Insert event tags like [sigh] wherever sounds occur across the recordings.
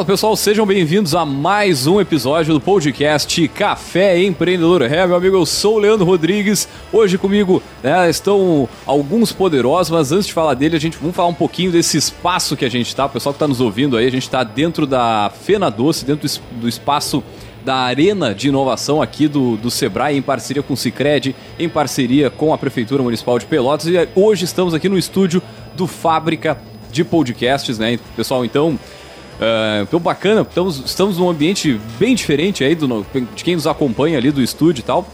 Fala pessoal, sejam bem-vindos a mais um episódio do podcast Café Empreendedor. É, meu amigo, eu sou o Leandro Rodrigues. Hoje comigo né, estão alguns poderosos, mas antes de falar dele, a gente vamos falar um pouquinho desse espaço que a gente está. O pessoal que está nos ouvindo aí, a gente está dentro da Fena Doce, dentro do espaço da Arena de Inovação aqui do, do Sebrae, em parceria com o Cicred, em parceria com a Prefeitura Municipal de Pelotas. E hoje estamos aqui no estúdio do Fábrica de Podcasts, né? Pessoal, então Uh, então bacana, estamos, estamos num ambiente bem diferente aí do, de quem nos acompanha ali do estúdio e tal.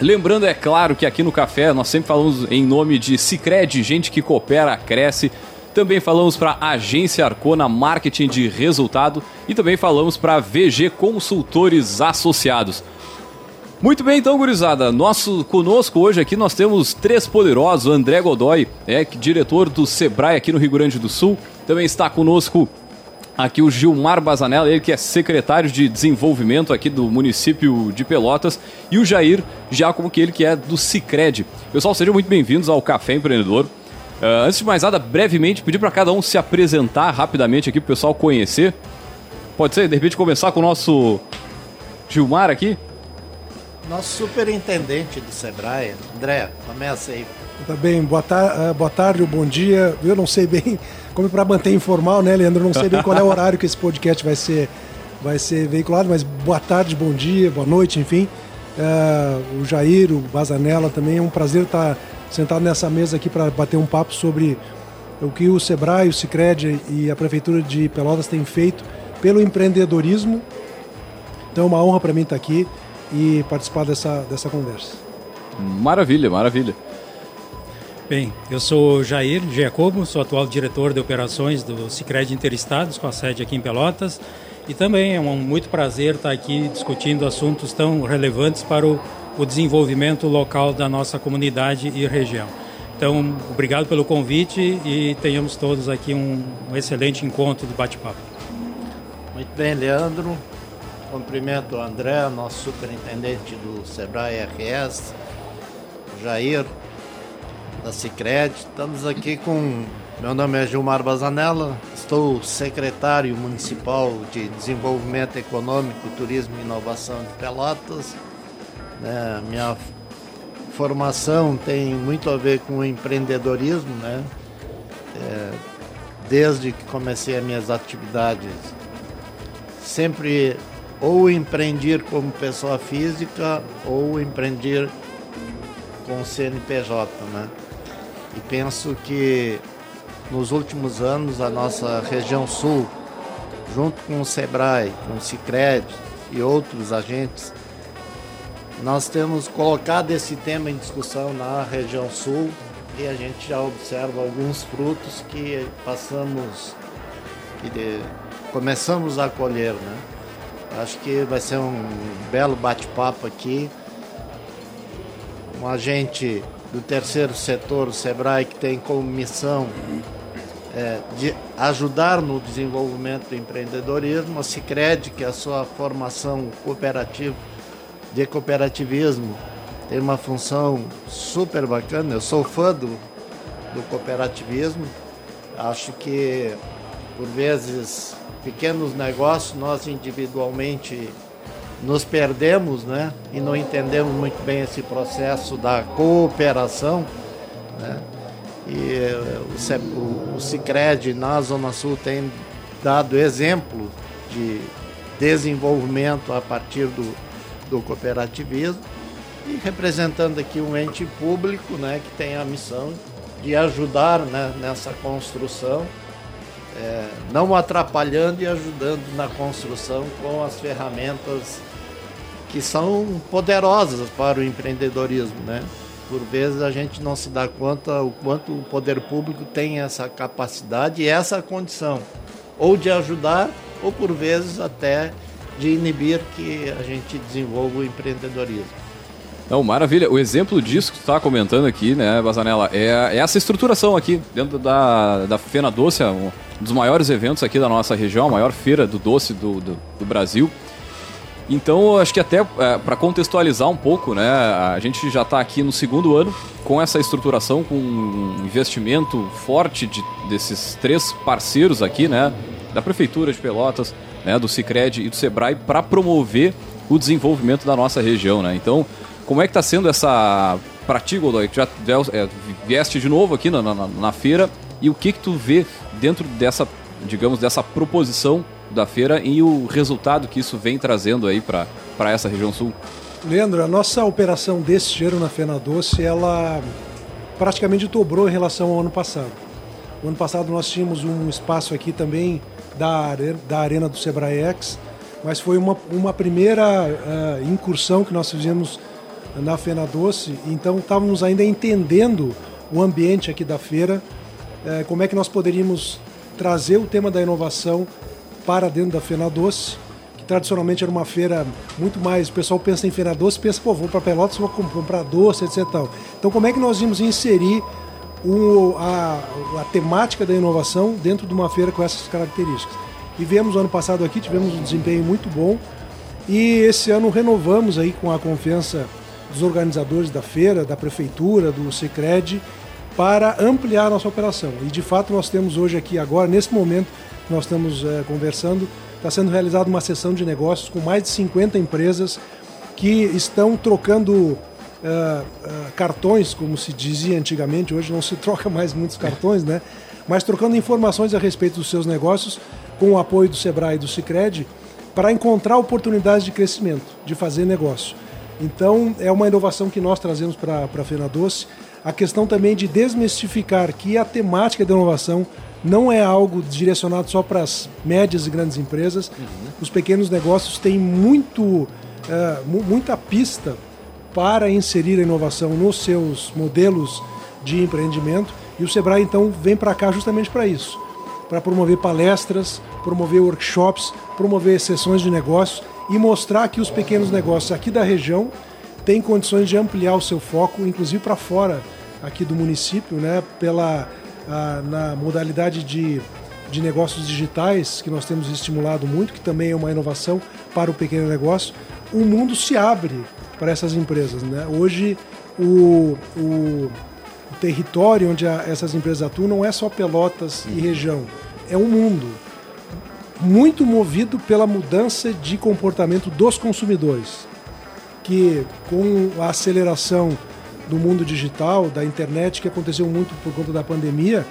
Lembrando, é claro, que aqui no Café nós sempre falamos em nome de Cicred, gente que coopera, cresce. Também falamos para Agência Arcona Marketing de Resultado e também falamos para VG Consultores Associados. Muito bem, então, gurizada. Nosso, conosco hoje aqui nós temos três poderosos. André Godoy, é diretor do Sebrae aqui no Rio Grande do Sul. Também está conosco aqui o Gilmar Bazanella, ele que é secretário de desenvolvimento aqui do município de Pelotas, e o Jair Giacomo, que ele que é do Cicred. Pessoal, sejam muito bem-vindos ao Café Empreendedor. Uh, antes de mais nada, brevemente, pedir para cada um se apresentar rapidamente aqui para o pessoal conhecer. Pode ser, de repente, começar com o nosso Gilmar aqui? Nosso superintendente do Sebrae, André, começa aí. Tá bem, boa, tar ah, boa tarde ou bom dia. Eu não sei bem [laughs] como para manter informal, né, Leandro? Não sei bem qual é o horário que esse podcast vai ser, vai ser veiculado, mas boa tarde, bom dia, boa noite, enfim. Uh, o Jair, o Bazanella também, é um prazer estar sentado nessa mesa aqui para bater um papo sobre o que o Sebrae, o Cicred e a Prefeitura de Pelotas têm feito pelo empreendedorismo. Então é uma honra para mim estar aqui e participar dessa, dessa conversa. Maravilha, maravilha. Bem, eu sou Jair Giacomo, sou atual diretor de operações do Sicredi Interestados, com a sede aqui em Pelotas. E também é um muito prazer estar aqui discutindo assuntos tão relevantes para o, o desenvolvimento local da nossa comunidade e região. Então, obrigado pelo convite e tenhamos todos aqui um, um excelente encontro de bate-papo. Muito bem, Leandro. Cumprimento o André, nosso superintendente do Sebrae RS, Jair, da Cicred. Estamos aqui com. Meu nome é Gilmar Bazanella, estou secretário municipal de Desenvolvimento Econômico, Turismo e Inovação de Pelotas. É, minha formação tem muito a ver com empreendedorismo, né? É, desde que comecei as minhas atividades, sempre ou empreendi como pessoa física ou empreendi com CNPJ, né? E penso que nos últimos anos a nossa região sul, junto com o SEBRAE, com o CICRED e outros agentes, nós temos colocado esse tema em discussão na região sul e a gente já observa alguns frutos que passamos, que de, começamos a colher, né? Acho que vai ser um belo bate-papo aqui. Um agente do terceiro setor, o SEBRAE, que tem como missão é, de ajudar no desenvolvimento do empreendedorismo, a Cicred, que é a sua formação cooperativa de cooperativismo, tem uma função super bacana. Eu sou fã do, do cooperativismo. Acho que, por vezes, pequenos negócios, nós individualmente nos perdemos né, e não entendemos muito bem esse processo da cooperação. Né? E eh, o, Cicred na Zona Sul tem dado exemplo de desenvolvimento a partir do, do cooperativismo e representando aqui um ente público né, que tem a missão de ajudar né, nessa construção, é, não atrapalhando e ajudando na construção com as ferramentas que são poderosas para o empreendedorismo, né? Por vezes a gente não se dá conta o quanto o poder público tem essa capacidade e essa condição, ou de ajudar, ou por vezes até de inibir que a gente desenvolva o empreendedorismo. Não, maravilha. O exemplo disso que tu está comentando aqui, né, Bazanella, é, é, essa estruturação aqui dentro da, da Fena Doce, um dos maiores eventos aqui da nossa região, a maior feira do doce do, do, do Brasil. Então, acho que até é, para contextualizar um pouco, né, a gente já está aqui no segundo ano com essa estruturação, com um investimento forte de, desses três parceiros aqui, né, da Prefeitura de Pelotas, né, do Cicred e do Sebrae para promover o desenvolvimento da nossa região. Né? Então, como é que está sendo essa para ti, Godoy, que já é, vieste de novo aqui na, na, na, feira e o que que tu vê dentro dessa, digamos, dessa proposição da feira e o resultado que isso vem trazendo aí para essa região sul? Leandro, a nossa operação deste ano na Fena Doce, ela praticamente dobrou em relação ao ano passado. O ano passado nós tínhamos um espaço aqui também da, da Arena do Sebraex, mas foi uma, uma primeira uh, incursão que nós fizemos na Fena Doce, então estávamos ainda entendendo o ambiente aqui da feira, uh, como é que nós poderíamos trazer o tema da inovação para dentro da Fena Doce, que tradicionalmente era uma feira muito mais, o pessoal pensa em Fena Doce, pensa, pô, vou para Pelotas, vou comprar doce, etc. Então como é que nós íamos inserir o, a, a temática da inovação dentro de uma feira com essas características. E viemos ano passado aqui, tivemos um desempenho muito bom e esse ano renovamos aí com a confiança dos organizadores da feira, da prefeitura, do Secred, para ampliar a nossa operação. E de fato nós temos hoje aqui agora, nesse momento nós estamos é, conversando, está sendo realizada uma sessão de negócios com mais de 50 empresas que estão trocando uh, uh, cartões, como se dizia antigamente, hoje não se [laughs] troca mais muitos cartões, né? Mas trocando informações a respeito dos seus negócios, com o apoio do Sebrae e do Cicred, para encontrar oportunidades de crescimento, de fazer negócio. Então, é uma inovação que nós trazemos para a Fena Doce. A questão também de desmistificar que a temática da inovação não é algo direcionado só para as médias e grandes empresas. Uhum. Os pequenos negócios têm muito, uh, muita pista para inserir a inovação nos seus modelos de empreendimento. E o Sebrae então vem para cá justamente para isso, para promover palestras, promover workshops, promover sessões de negócios e mostrar que os pequenos negócios aqui da região têm condições de ampliar o seu foco, inclusive para fora aqui do município, né, pela a, na modalidade de, de negócios digitais que nós temos estimulado muito, que também é uma inovação para o pequeno negócio. O mundo se abre para essas empresas. Né? Hoje, o, o, o território onde a, essas empresas atuam não é só Pelotas e região, é um mundo. Muito movido pela mudança de comportamento dos consumidores, que com a aceleração do mundo digital, da internet, que aconteceu muito por conta da pandemia,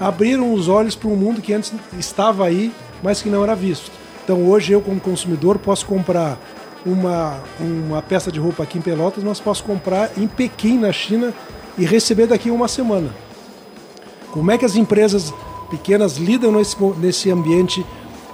abriram os olhos para um mundo que antes estava aí, mas que não era visto. Então hoje eu, como consumidor, posso comprar uma, uma peça de roupa aqui em Pelotas, mas posso comprar em Pequim, na China, e receber daqui uma semana. Como é que as empresas pequenas lidam nesse, nesse ambiente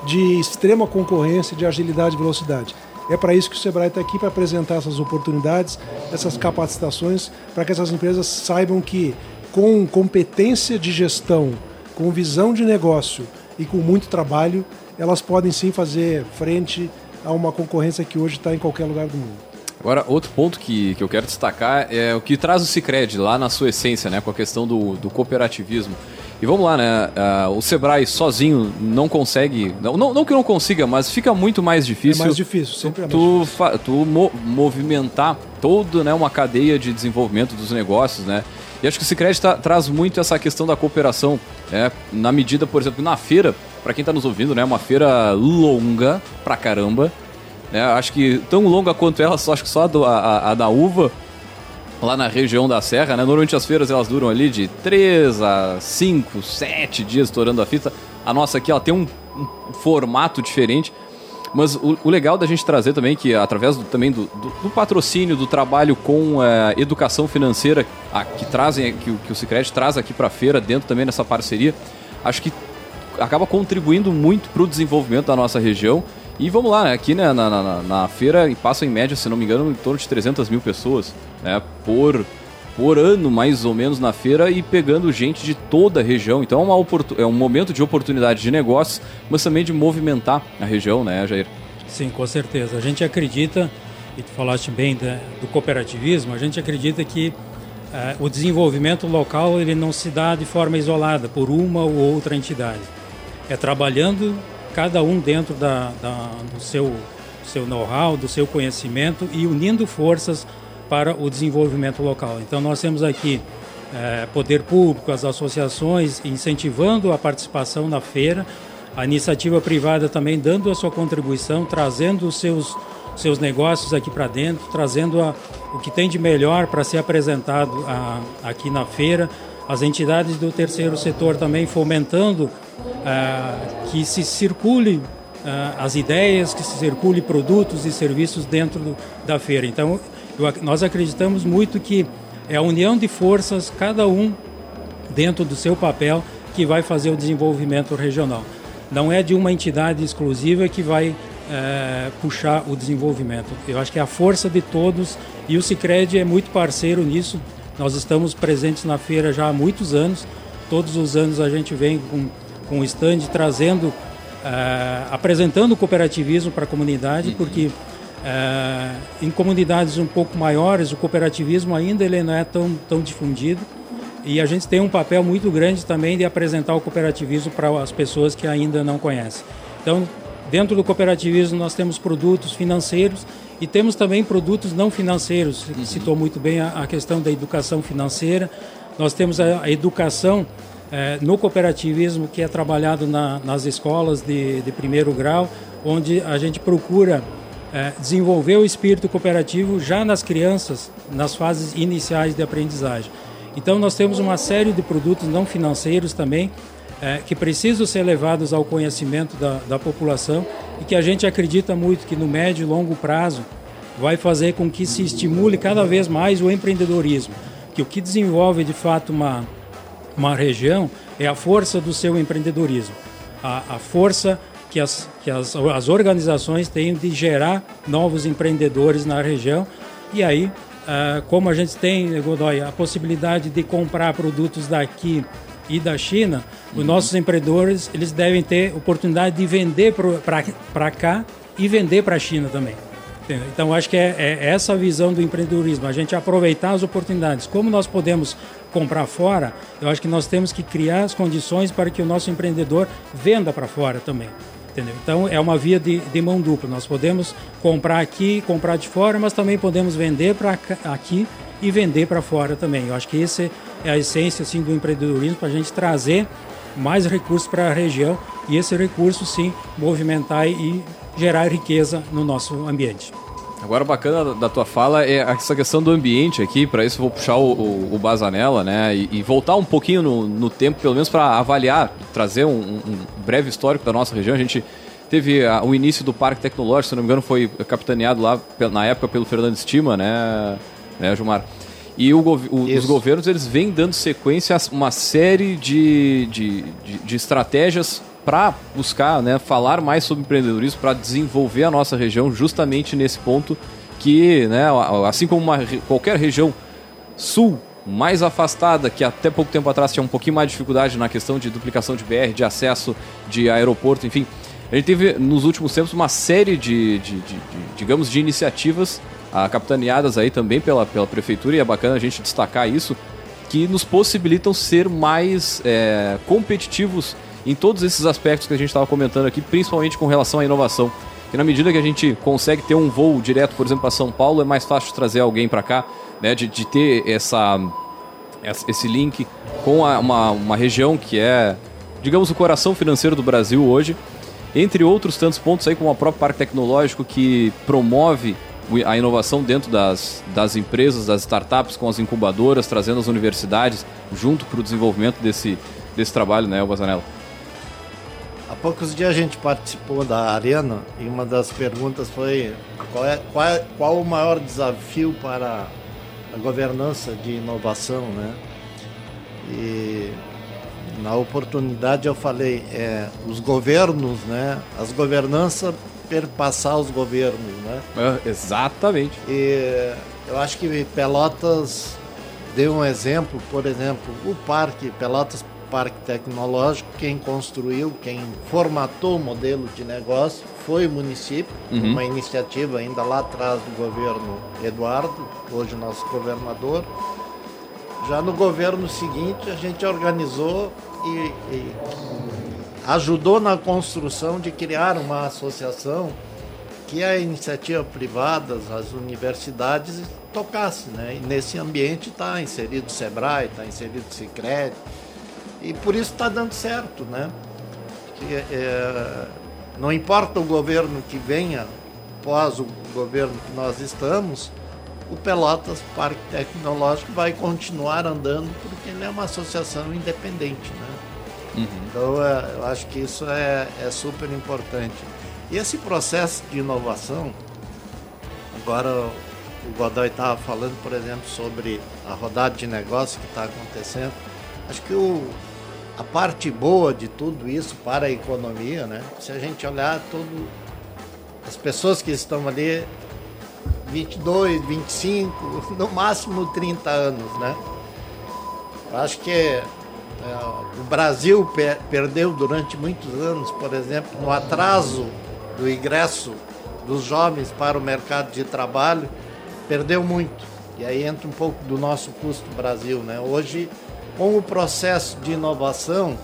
de extrema concorrência, de agilidade e velocidade? É para isso que o Sebrae está aqui para apresentar essas oportunidades, essas capacitações, para que essas empresas saibam que com competência de gestão, com visão de negócio e com muito trabalho, elas podem sim fazer frente a uma concorrência que hoje está em qualquer lugar do mundo. Agora, outro ponto que, que eu quero destacar é o que traz o Cicred lá na sua essência, né, com a questão do, do cooperativismo. E vamos lá, né? Uh, o Sebrae sozinho não consegue. Não, não, que não consiga, mas fica muito mais difícil. É mais difícil, sempre tu, é mais difícil. tu mo movimentar toda né, uma cadeia de desenvolvimento dos negócios, né? E acho que o Cicred tá, traz muito essa questão da cooperação, né? Na medida, por exemplo, na feira, para quem está nos ouvindo, né? Uma feira longa pra caramba. Né? Acho que tão longa quanto ela, só, acho que só a, a, a da uva, lá na região da Serra, né? Normalmente as feiras elas duram ali de 3 a 5, 7 dias estourando a fita. A nossa aqui ela tem um, um formato diferente. Mas o, o, legal da gente trazer também, que através do, também do, do, do, patrocínio, do trabalho com é, educação financeira a, que trazem, que, que o Cicred traz aqui para a feira, dentro também dessa parceria, acho que acaba contribuindo muito para o desenvolvimento da nossa região e vamos lá, né? aqui né, na, na, na, feira passam em média, se não me engano, em torno de 300 mil pessoas né, por, por ano, mais ou menos, na feira e pegando gente de toda a região. Então é, uma é um momento de oportunidade de negócios, mas também de movimentar a região, né, Jair? Sim, com certeza. A gente acredita, e tu falaste bem da, do cooperativismo, a gente acredita que uh, o desenvolvimento local ele não se dá de forma isolada por uma ou outra entidade. É trabalhando cada um dentro da, da do seu, seu know-how, do seu conhecimento e unindo forças para o desenvolvimento local. Então nós temos aqui é, poder público, as associações incentivando a participação na feira a iniciativa privada também dando a sua contribuição, trazendo os seus, seus negócios aqui para dentro, trazendo a, o que tem de melhor para ser apresentado a, aqui na feira. As entidades do terceiro setor também fomentando uh, que se circule uh, as ideias, que se circule produtos e serviços dentro do, da feira. Então, eu, nós acreditamos muito que é a união de forças, cada um dentro do seu papel, que vai fazer o desenvolvimento regional. Não é de uma entidade exclusiva que vai é, puxar o desenvolvimento. Eu acho que é a força de todos e o Cicred é muito parceiro nisso. Nós estamos presentes na feira já há muitos anos. Todos os anos a gente vem com, com o stand trazendo, é, apresentando o cooperativismo para a comunidade, uhum. porque é, em comunidades um pouco maiores o cooperativismo ainda ele não é tão, tão difundido. E a gente tem um papel muito grande também de apresentar o cooperativismo para as pessoas que ainda não conhecem. Então, dentro do cooperativismo nós temos produtos financeiros e temos também produtos não financeiros. Uhum. Citou muito bem a, a, questão da educação financeira. Nós temos a, a educação é, no cooperativismo que é trabalhado na, nas escolas de, de, primeiro grau, onde a gente procura é, desenvolver o espírito cooperativo já nas crianças, nas fases iniciais de aprendizagem. Então nós temos uma série de produtos não financeiros também é, que precisam ser levados ao conhecimento da, da população e que a gente acredita muito que no médio e longo prazo vai fazer com que se estimule cada vez mais o empreendedorismo, que o que desenvolve de fato uma, uma região é a força do seu empreendedorismo, a, a força que, as, que as, as organizações têm de gerar novos empreendedores na região e aí ah, como a gente tem, Godoy, a possibilidade de comprar produtos daqui e da China, uhum. os nossos empreendedores eles devem ter oportunidade de vender para cá e vender para a China também. Entendeu? Então, acho que é, é, essa a visão do empreendedorismo, a gente aproveitar as oportunidades. Como nós podemos comprar fora, eu acho que nós temos que criar as condições para que o nosso empreendedor venda para fora também. Entendeu? Então é uma via de, de mão dupla. Nós podemos comprar aqui, comprar de fora, mas também podemos vender para aqui e vender para fora também. Eu acho que essa é a essência assim, do empreendedorismo para a gente trazer mais recursos para a região e esse recurso sim movimentar e gerar riqueza no nosso ambiente. Agora, bacana da tua fala é essa questão do ambiente aqui. Para isso, vou puxar o, o, o Bazanella, né? E, e, voltar um pouquinho no, no tempo, pelo menos para avaliar, trazer um, um, breve histórico da nossa região. A gente teve a, o início do Parque Tecnológico, se não me engano, foi capitaneado lá na época pelo Fernando Estima, né, né Gilmar? E o, o, os governos eles vêm dando sequência a uma série de, de, de, de estratégias para buscar né, falar mais sobre empreendedorismo, para desenvolver a nossa região justamente nesse ponto que, né, assim como uma, qualquer região sul mais afastada, que até pouco tempo atrás tinha um pouquinho mais de dificuldade na questão de duplicação de BR, de acesso de aeroporto, enfim, a gente teve nos últimos tempos uma série de, de, de, de digamos, de iniciativas ah, capitaneadas aí também pela, pela prefeitura, e é bacana a gente destacar isso, que nos possibilitam ser mais é, competitivos em todos esses aspectos que a gente estava comentando aqui, principalmente com relação à inovação. E na medida que a gente consegue ter um voo direto, por exemplo, para São Paulo, é mais fácil trazer alguém para cá, né, de, de ter essa, esse link com a, uma, uma região que é, digamos, o coração financeiro do Brasil hoje, entre outros tantos pontos aí, como o próprio Parque Tecnológico, que promove a inovação dentro das, das empresas, das startups, com as incubadoras, trazendo as universidades junto para o desenvolvimento desse, desse trabalho, né, Bazanello? Há poucos dias a gente participou da Arena e uma das perguntas foi qual, é, qual, é, qual o maior desafio para a governança de inovação, né? E na oportunidade eu falei, é, os governos, né? As governanças perpassar os governos, né? É, exatamente. E eu acho que Pelotas deu um exemplo, por exemplo, o parque Pelotas parque tecnológico, quem construiu, quem formatou o modelo de negócio foi o município, uhum. uma iniciativa ainda lá atrás do governo Eduardo, hoje nosso governador. Já no governo seguinte, a gente organizou e, e ajudou na construção de criar uma associação que a iniciativa privada, as universidades tocasse, né? E nesse ambiente está inserido o Sebrae, está inserido o Sicredi, e por isso está dando certo, né? que é, não importa o governo que venha, após o governo que nós estamos, o Pelotas Parque Tecnológico vai continuar andando porque ele é uma associação independente, né? Uhum. Então é, eu acho que isso é, é super importante. E esse processo de inovação, agora o Godoy estava falando, por exemplo, sobre a rodada de negócio que está acontecendo. Acho que o, a parte boa de tudo isso para a economia, né? Se a gente olhar todo as pessoas que estão ali 22, 25, [laughs] no máximo 30 anos, né? Eu acho que é, o Brasil per perdeu durante muitos anos, por exemplo, no atraso do ingresso dos jovens para o mercado de trabalho, perdeu muito. E aí entra um pouco do nosso custo Brasil, né? Hoje, com o processo de inovação,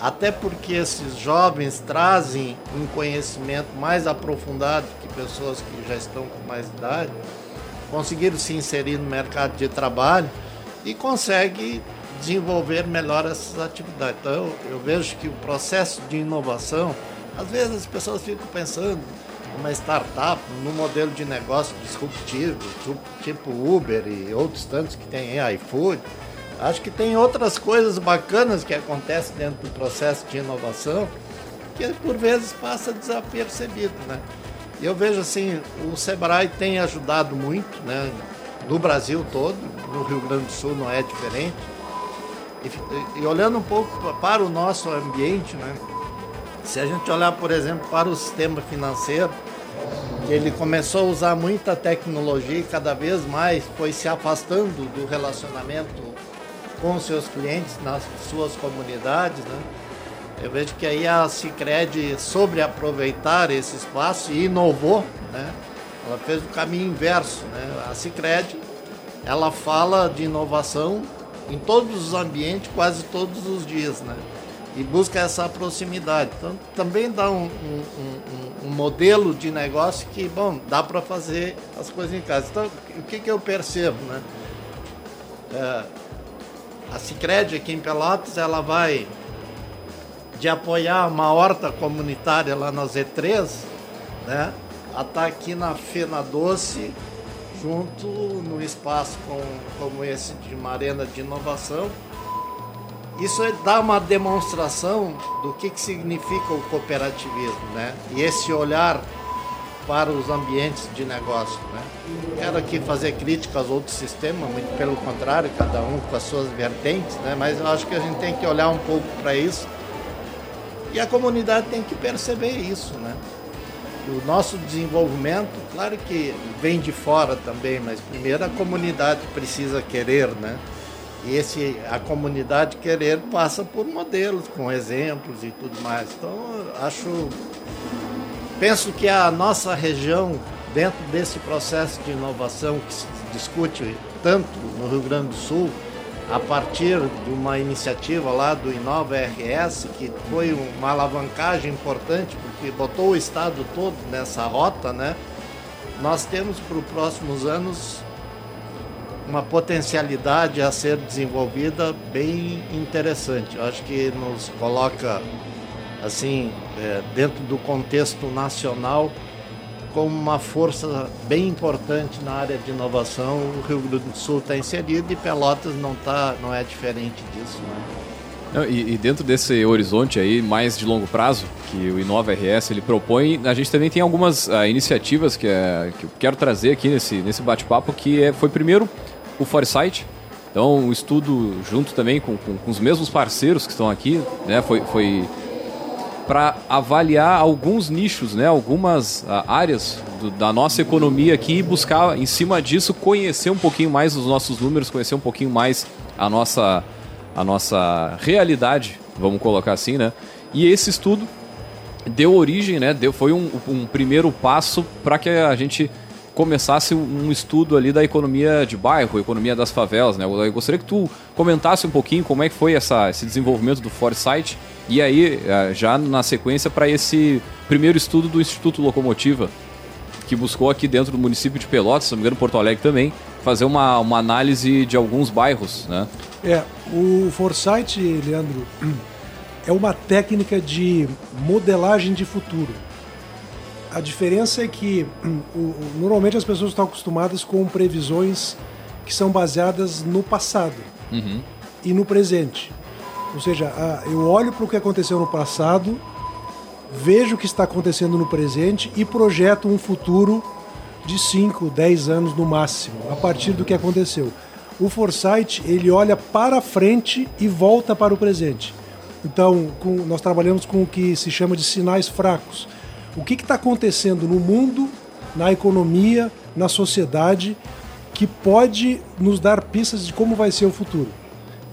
até porque esses jovens trazem um conhecimento mais aprofundado que pessoas que já estão com mais idade, conseguiram se inserir no mercado de trabalho e conseguem desenvolver melhor essas atividades. Então, eu, vejo que o processo de inovação, às vezes as pessoas ficam pensando uma startup, num modelo de negócio disruptivo, tipo Uber e outros tantos que tem iFood, Acho que tem outras coisas bacanas que acontecem dentro do processo de inovação que por vezes passa desapercebido, né? Eu vejo assim, o Sebrae tem ajudado muito, né? No Brasil todo, no Rio Grande do Sul não é diferente. E, e olhando um pouco para o nosso ambiente, né? Se a gente olhar, por exemplo, para o sistema financeiro, ele começou a usar muita tecnologia e cada vez mais foi se afastando do relacionamento com seus clientes, nas suas comunidades, né? Eu vejo que aí a Cicred sobre aproveitar esse espaço e inovou, né? Ela fez o caminho inverso, né? A Cicred, ela fala de inovação em todos os ambientes, quase todos os dias, né? E busca essa proximidade. Então, também dá um, um, um, um modelo de negócio que, bom, dá para fazer as coisas em casa. Então, o que, que eu percebo, né? É, a Sicredi aqui em Pelotas, ela vai de apoiar uma horta comunitária lá na Z3, né? A tá aqui na Fena Doce, junto no espaço com, como esse de uma arena de inovação. Isso é dá uma demonstração do que, que significa o cooperativismo, né? E esse olhar para os ambientes de negócio. Né? Quero aqui fazer crítica aos outros sistemas, muito pelo contrário, cada um com as suas vertentes, né? mas eu acho que a gente tem que olhar um pouco para isso e a comunidade tem que perceber isso. Né? O nosso desenvolvimento, claro que vem de fora também, mas primeiro a comunidade precisa querer, né? E esse, a comunidade querer passa por modelos, com exemplos e tudo mais. Então, acho Penso que a nossa região, dentro desse processo de inovação que se discute tanto no Rio Grande do Sul, a partir de uma iniciativa lá do Inova RS, que foi uma alavancagem importante, porque botou o estado todo nessa rota, né? Nós temos para os próximos anos uma potencialidade a ser desenvolvida bem interessante. Eu acho que nos coloca assim, é, dentro do contexto nacional, como uma força bem importante na área de inovação. O Rio Grande do Sul está inserido e Pelotas não, tá, não é diferente disso. Né? E, e, dentro desse horizonte aí mais de longo prazo que o Inova RS ele propõe, a gente também tem algumas uh, iniciativas que, é, que eu quero trazer aqui nesse, nesse bate-papo, que é, foi primeiro o Foresight, então um estudo junto também com, com, com, os mesmos parceiros que estão aqui, né, foi, foi para avaliar alguns nichos, né, algumas uh, áreas do, da nossa economia aqui e buscar, em cima disso, conhecer um pouquinho mais os nossos números, conhecer um pouquinho mais a nossa, a nossa realidade, vamos colocar assim, né? E esse estudo deu origem, né, deu, foi um, um primeiro passo para que a gente começasse um estudo ali da economia de bairro, economia das favelas, né? Eu gostaria que tu comentasse um pouquinho como é que foi essa, esse desenvolvimento do Foresight e aí, eh, já na sequência, para esse primeiro estudo do Instituto Locomotiva, que buscou aqui dentro do município de Pelotas, se não me engano, Porto Alegre também, fazer uma, uma análise de alguns bairros, né? É, o Foresight, Leandro, é uma técnica de modelagem de futuro. A diferença é que normalmente as pessoas estão acostumadas com previsões que são baseadas no passado Uhum. e no presente. Ou seja, eu olho para o que aconteceu no passado, vejo o que está acontecendo no presente e projeto um futuro de 5, 10 anos no máximo, a partir do que aconteceu. O foresight, ele olha para frente e volta para o presente. Então, com- nós trabalhamos com o que se chama de sinais fracos. O que está acontecendo no mundo, na economia, na sociedade, que pode nos dar pistas de como vai ser o futuro.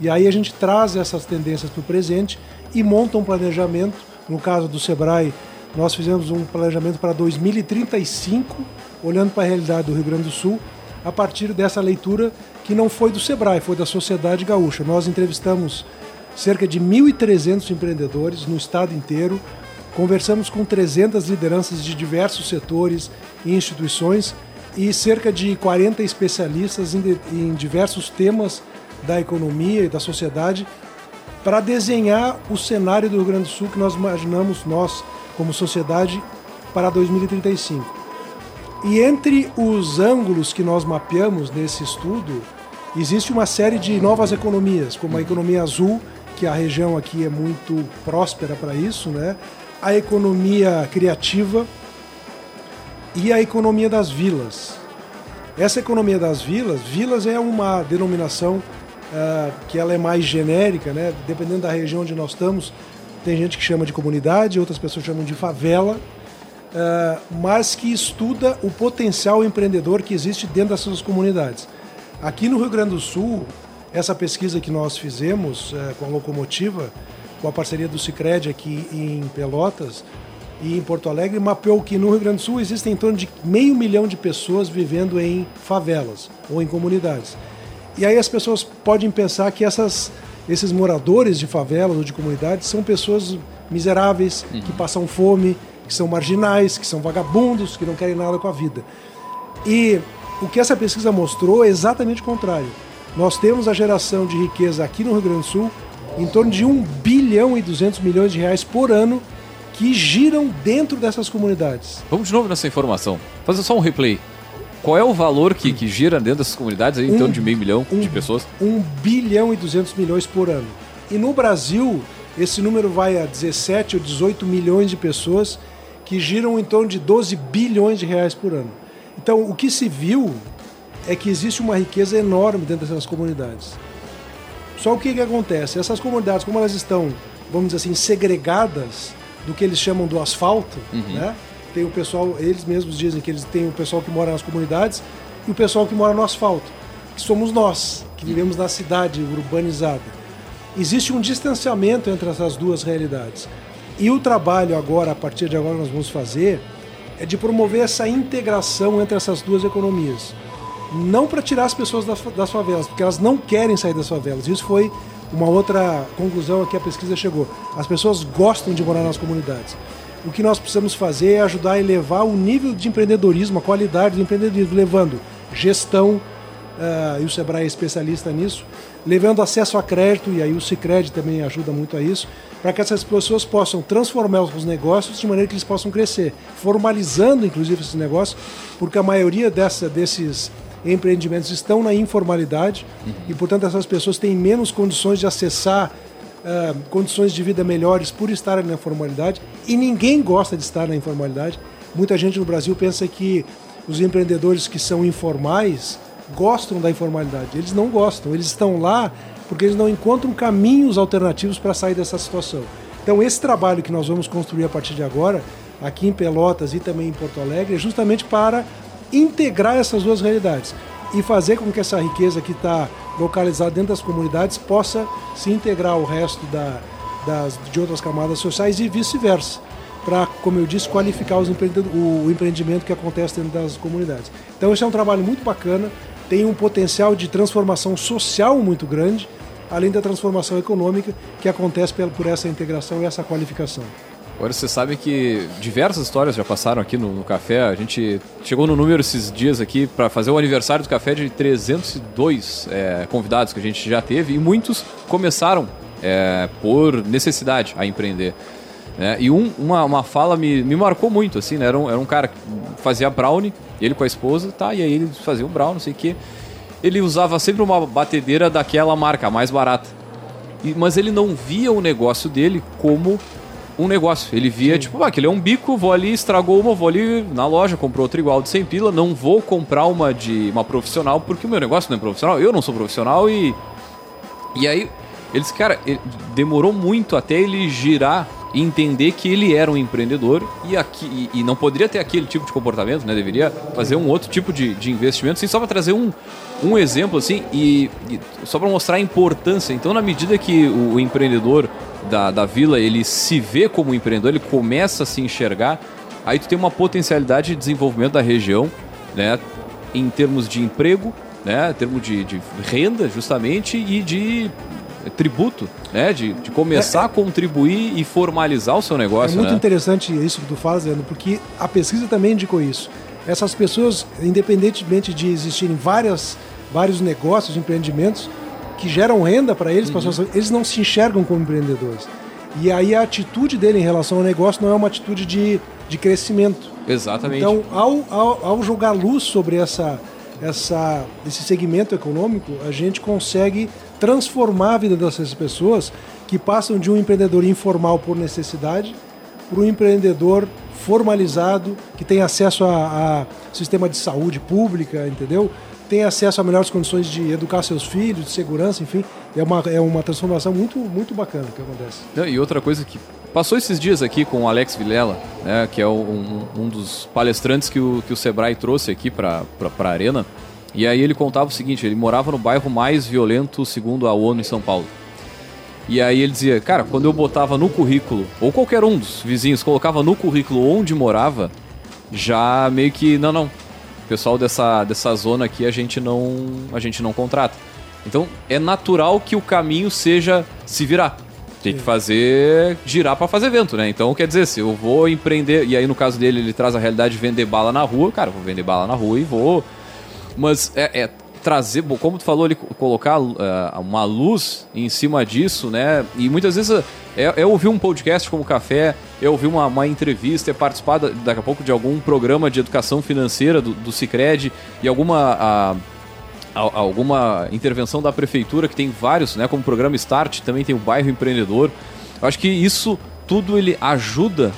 E aí a gente traz essas tendências para o presente e monta um planejamento. No caso do Sebrae, nós fizemos um planejamento para 2035, olhando para a realidade do Rio Grande do Sul, a partir dessa leitura que não foi do Sebrae, foi da sociedade gaúcha. Nós entrevistamos cerca de 1.300 empreendedores no estado inteiro, conversamos com 300 lideranças de diversos setores e instituições e cerca de 40 especialistas em, diversos temas da economia e da sociedade para desenhar o cenário do Rio Grande do Sul que nós imaginamos, nós, como sociedade, para 2035. E entre os ângulos que nós mapeamos nesse estudo, existe uma série de novas economias, como a economia azul, que a região aqui é muito próspera para isso, né? a economia criativa e a economia das vilas. Essa economia das vilas, vilas é uma denominação ah, que ela é mais genérica, né? dependendo da região onde nós estamos, tem gente que chama de comunidade, outras pessoas chamam de favela, ah, mas que estuda o potencial empreendedor que existe dentro dessas comunidades. Aqui no Rio Grande do Sul, essa pesquisa que nós fizemos eh, com a locomotiva, com a parceria do Cicred aqui em Pelotas e em Porto Alegre, mapeou que no Rio Grande do Sul existem em torno de meio milhão de pessoas vivendo em favelas ou em comunidades. E aí as pessoas podem pensar que essas, esses moradores de favelas ou de comunidades são pessoas miseráveis, que passam fome, que são marginais, que são vagabundos, que não querem nada com a vida. E o que essa pesquisa mostrou é exatamente o contrário. Nós temos a geração de riqueza aqui no Rio Grande do Sul em torno de 1 bilhão e 200 milhões de reais por ano que giram dentro dessas comunidades. Vamos de novo nessa informação. Fazer só um replay. Qual é o valor que, que gira dentro dessas comunidades aí, em Um- torno de meio milhão de um- pessoas? 1 bilhão e 200 milhões por ano. E no Brasil, esse número vai a 17 ou 18 milhões de pessoas que giram em torno de 12 bilhões de reais por ano. Então, o que se viu é que existe uma riqueza enorme dentro dessas comunidades. Só o que, que acontece? Essas comunidades, como elas estão, vamos dizer assim, segregadas do que eles chamam do asfalto, né? Tem o pessoal, eles mesmos dizem que eles têm o pessoal que mora nas comunidades e o pessoal que mora no asfalto, que somos nós, que vivemos na cidade urbanizada. Existe um distanciamento entre essas duas realidades. E o trabalho agora, a partir de agora, nós vamos fazer é de promover essa integração entre essas duas economias não para tirar as pessoas das, favelas, porque elas não querem sair das favelas. Isso foi uma outra conclusão a que a pesquisa chegou. As pessoas gostam de morar nas comunidades. O que nós precisamos fazer é ajudar a elevar o nível de empreendedorismo, a qualidade do empreendedorismo, levando gestão, ah, e o Sebrae é especialista nisso, levando acesso a crédito, e aí o Cicred também ajuda muito a isso, para que essas pessoas possam transformar os negócios de maneira que eles possam crescer, formalizando inclusive esses negócios, porque a maioria dessa, desses empreendimentos estão na informalidade e, portanto, essas pessoas têm menos condições de acessar ah, condições de vida melhores por estarem na informalidade e ninguém gosta de estar na informalidade. Muita gente no Brasil pensa que os empreendedores que são informais gostam da informalidade. Eles não gostam, eles estão lá porque eles não encontram caminhos alternativos para sair dessa situação. Então, esse trabalho que nós vamos construir a partir de agora, aqui em Pelotas e também em Porto Alegre, é justamente para integrar essas duas realidades e fazer com que essa riqueza que está localizada dentro das comunidades possa se integrar ao resto da, das, de outras camadas sociais e vice-versa, para, como eu disse, qualificar os empreendedor- o empreendimento que acontece dentro das comunidades. Então, esse é um trabalho muito bacana, tem um potencial de transformação social muito grande, além da transformação econômica que acontece por essa integração e essa qualificação. Agora você sabe que diversas histórias já passaram aqui no, no café. A gente chegou no número esses dias aqui para fazer o aniversário do café de 302 é, convidados que a gente já teve e muitos começaram é, por necessidade a empreender. Né? E um, uma, uma fala me, me marcou muito, assim, né? Era um, era um cara que fazia brownie, ele com a esposa, tá? E aí ele fazia um brownie, não sei o quê. Ele usava sempre uma batedeira daquela marca, a mais barata. E, mas ele não via o negócio dele como um negócio. Ele via, Sim. tipo, ah, aquele é um bico, vou ali, estragou uma, vou ali na loja, comprou outra igual de 100 pila, não vou comprar uma de uma profissional, porque o meu negócio não é profissional, eu não sou profissional e. E aí, eles, cara, ele, demorou muito até ele girar e entender que ele era um empreendedor e, aqui, e, e, não poderia ter aquele tipo de comportamento, né? Deveria fazer um outro tipo de, de investimento, assim, só para trazer um, um exemplo, assim, e, e só para mostrar a importância. Então, na medida que o, o empreendedor da, da vila ele se vê como empreendedor, ele começa a se enxergar, aí tu tem uma potencialidade de desenvolvimento da região, né? Em termos de emprego, né? Em termos de, de renda, justamente, e de tributo, né? De, de começar é, a contribuir e formalizar o seu negócio. É muito né? interessante isso que tu falas, Leandro, porque a pesquisa também indicou isso. Essas pessoas, independentemente de existirem várias, vários negócios, empreendimentos que geram renda para eles, uhum. eles não se enxergam como empreendedores. E aí a atitude dele em relação ao negócio não é uma atitude de, de crescimento. Exatamente. Então, ao, ao, ao jogar luz sobre essa, essa, esse segmento econômico, a gente consegue transformar a vida dessas pessoas que passam de um empreendedor informal por necessidade para um empreendedor formalizado que tem acesso a, a, sistema de saúde pública, entendeu? Tem acesso a melhores condições de educar seus filhos, de segurança, enfim. É uma, é uma transformação muito, muito bacana que acontece. E outra coisa que passou esses dias aqui com o Alex Vilela, né, que é um, um dos palestrantes que o, que o Sebrae trouxe aqui para a Arena. E aí ele contava o seguinte: ele morava no bairro mais violento, segundo a ONU em São Paulo. E aí ele dizia, cara, quando eu botava no currículo, ou qualquer um dos vizinhos colocava no currículo onde morava, já meio que, não, não, o pessoal dessa, dessa zona aqui a gente não a gente não contrata. Então é natural que o caminho seja se virar. Tem que fazer girar para fazer vento, né? Então quer dizer, se eu vou empreender, e aí no caso dele ele traz a realidade de vender bala na rua, cara, eu vou vender bala na rua e vou mas é, é trazer, como tu falou ali, colocar uh, uma luz em cima disso, né? E muitas vezes é, é ouvir um podcast como Café, é ouvir uma, uma entrevista, é participar da, daqui a pouco de algum programa de educação financeira do, do Cicred e alguma. A, alguma intervenção da prefeitura que tem vários, né, como o programa Start, também tem o bairro empreendedor. Eu acho que isso tudo ele ajuda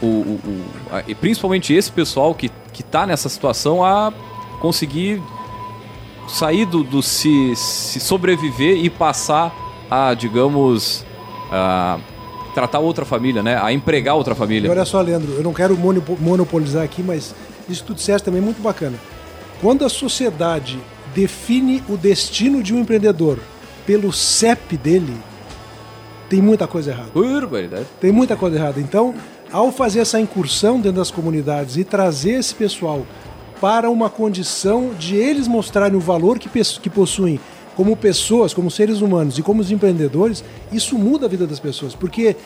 o, o, o a, principalmente esse pessoal que que está nessa situação a conseguir sair do, do se, se, sobreviver e passar a, digamos, a tratar outra família, né? A empregar outra família. E olha só, Leandro, eu não quero monopolizar aqui, mas isso tudo certo também é muito bacana. Quando a sociedade define o destino de um empreendedor pelo CEP dele, tem muita coisa errada. Urbanidade. Tem muita coisa errada. Então, ao fazer essa incursão dentro das comunidades e trazer esse pessoal para uma condição de eles mostrarem o valor que, que possuem como pessoas, como seres humanos e como os empreendedores, isso muda a vida das pessoas. Porque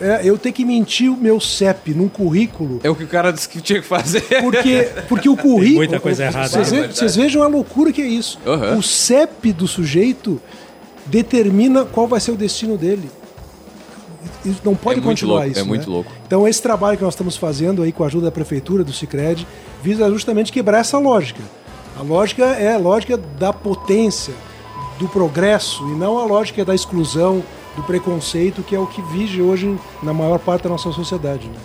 é, eu ter que mentir o meu CEP num currículo. É o que o cara disse que tinha que fazer. Porque, [laughs] porque o currículo. Tem muita coisa errada. Vocês, é vocês vejam a loucura que é isso. Uhum. O CEP do sujeito determina qual vai ser o destino dele não pode é continuar louco, isso. É né? muito louco. Então esse trabalho que nós estamos fazendo aí com a ajuda da prefeitura, do Sicredi, visa justamente quebrar essa lógica. A lógica é a lógica da potência, do progresso e não a lógica da exclusão, do preconceito, que é o que vige hoje na maior parte da nossa sociedade. Né?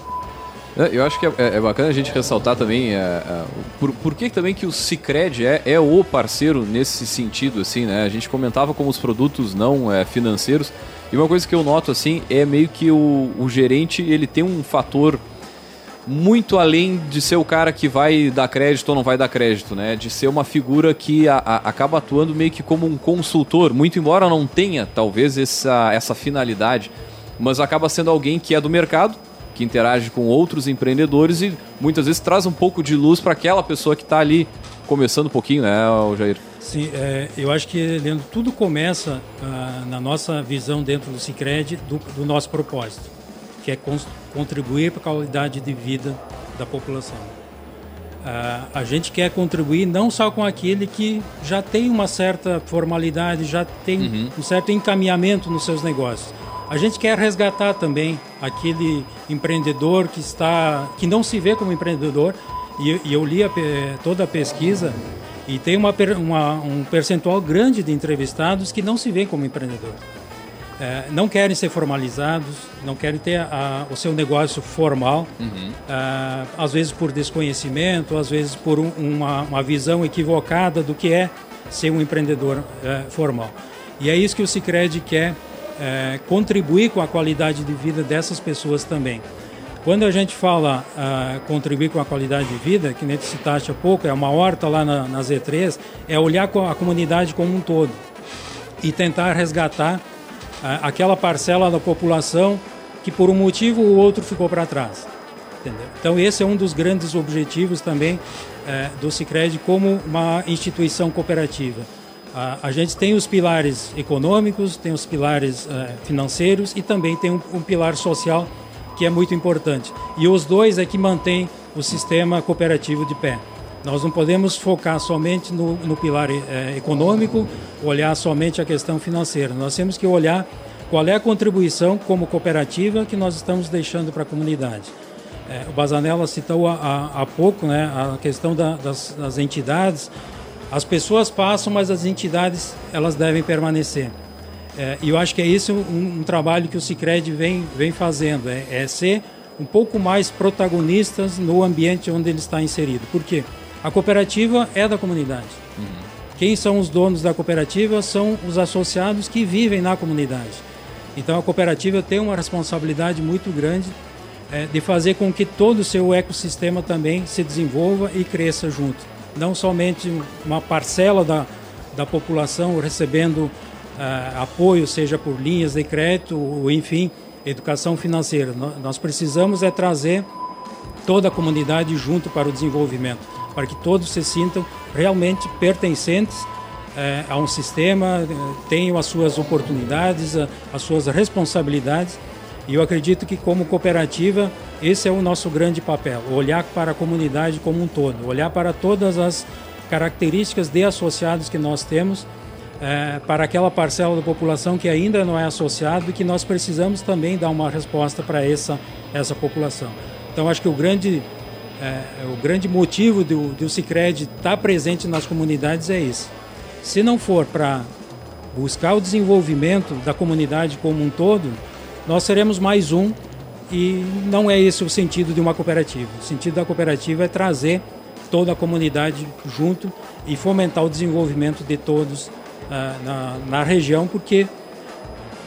É, eu acho que é, é, bacana a gente ressaltar também é, é, por, por que também que o Cicred é, é o parceiro nesse sentido, assim, né? A gente comentava como os produtos não é, financeiros, e uma coisa que eu noto assim é meio que o, o gerente ele tem um fator muito além de ser o cara que vai dar crédito ou não vai dar crédito, né? De ser uma figura que a, a, acaba atuando meio que como um consultor, muito embora não tenha talvez essa, essa finalidade, mas acaba sendo alguém que é do mercado, que interage com outros empreendedores e muitas vezes traz um pouco de luz para aquela pessoa que está ali começando um pouquinho, né, Jair? Sim, é, eu acho que, Leandro, tudo começa ah, na nossa visão dentro do Cicred do, do nosso propósito, que é contribuir para a qualidade de vida da população. Uh, a gente quer contribuir não só com aquele que já tem uma certa formalidade, já tem uhum. um certo encaminhamento nos seus negócios. A gente quer resgatar também aquele empreendedor que está, que não se vê como empreendedor. E, e eu li a, toda a pesquisa e tem uma, uma, um percentual grande de entrevistados que não se vê como empreendedor é, não querem ser formalizados, não querem ter a, o seu negócio formal, uhum. é, às vezes por desconhecimento, às vezes por um, uma, uma, visão equivocada do que é ser um empreendedor é, formal. E é isso que o Cicred quer é, contribuir com a qualidade de vida dessas pessoas também. Quando a gente fala uh, contribuir com a qualidade de vida, que nem te citaste há pouco, é uma horta lá na, na Z3, é olhar a comunidade como um todo e tentar resgatar aquela parcela da população que por um motivo ou outro ficou para trás. Entendeu? Então esse é um dos grandes objetivos também é, do Sicredi como uma instituição cooperativa. A, a, gente tem os pilares econômicos, tem os pilares é, financeiros e também tem um, um, pilar social que é muito importante. E os dois é que mantém o sistema cooperativo de pé. Nós não podemos focar somente no, no pilar é, econômico, olhar somente a questão financeira. Nós temos que olhar qual é a contribuição como cooperativa que nós estamos deixando para a comunidade. É, o Bazanella citou há, pouco né, a questão da, das, das, entidades. As pessoas passam, mas as entidades elas devem permanecer. É, e eu acho que é isso um, um trabalho que o Cicred vem, vem fazendo, é, é ser um pouco mais protagonistas no ambiente onde ele está inserido. Por quê? A cooperativa é da comunidade. Uhum. Quem são os donos da cooperativa são os associados que vivem na comunidade. Então a cooperativa tem uma responsabilidade muito grande é, de fazer com que todo o seu ecossistema também se desenvolva e cresça junto. Não somente uma parcela da, da população recebendo uh, apoio, seja por linhas de crédito ou, enfim, educação financeira. Nós precisamos é trazer toda a comunidade junto para o desenvolvimento para que todos se sintam realmente pertencentes é, a um sistema, eh, tenham as suas oportunidades, as suas responsabilidades. E eu acredito que, como cooperativa, esse é o nosso grande papel: olhar para a comunidade como um todo, olhar para todas as características de associados que nós temos, para aquela parcela da população que ainda não é associado e que nós precisamos também dar uma resposta para essa, essa população. Então, acho que o grande é, o grande motivo do, do Cicred estar tá presente nas comunidades é esse. Se não for para buscar o desenvolvimento da comunidade como um todo, nós seremos mais um e não é esse o sentido de uma cooperativa. O sentido da cooperativa é trazer toda a comunidade junto e fomentar o desenvolvimento de todos uh, na, na região, porque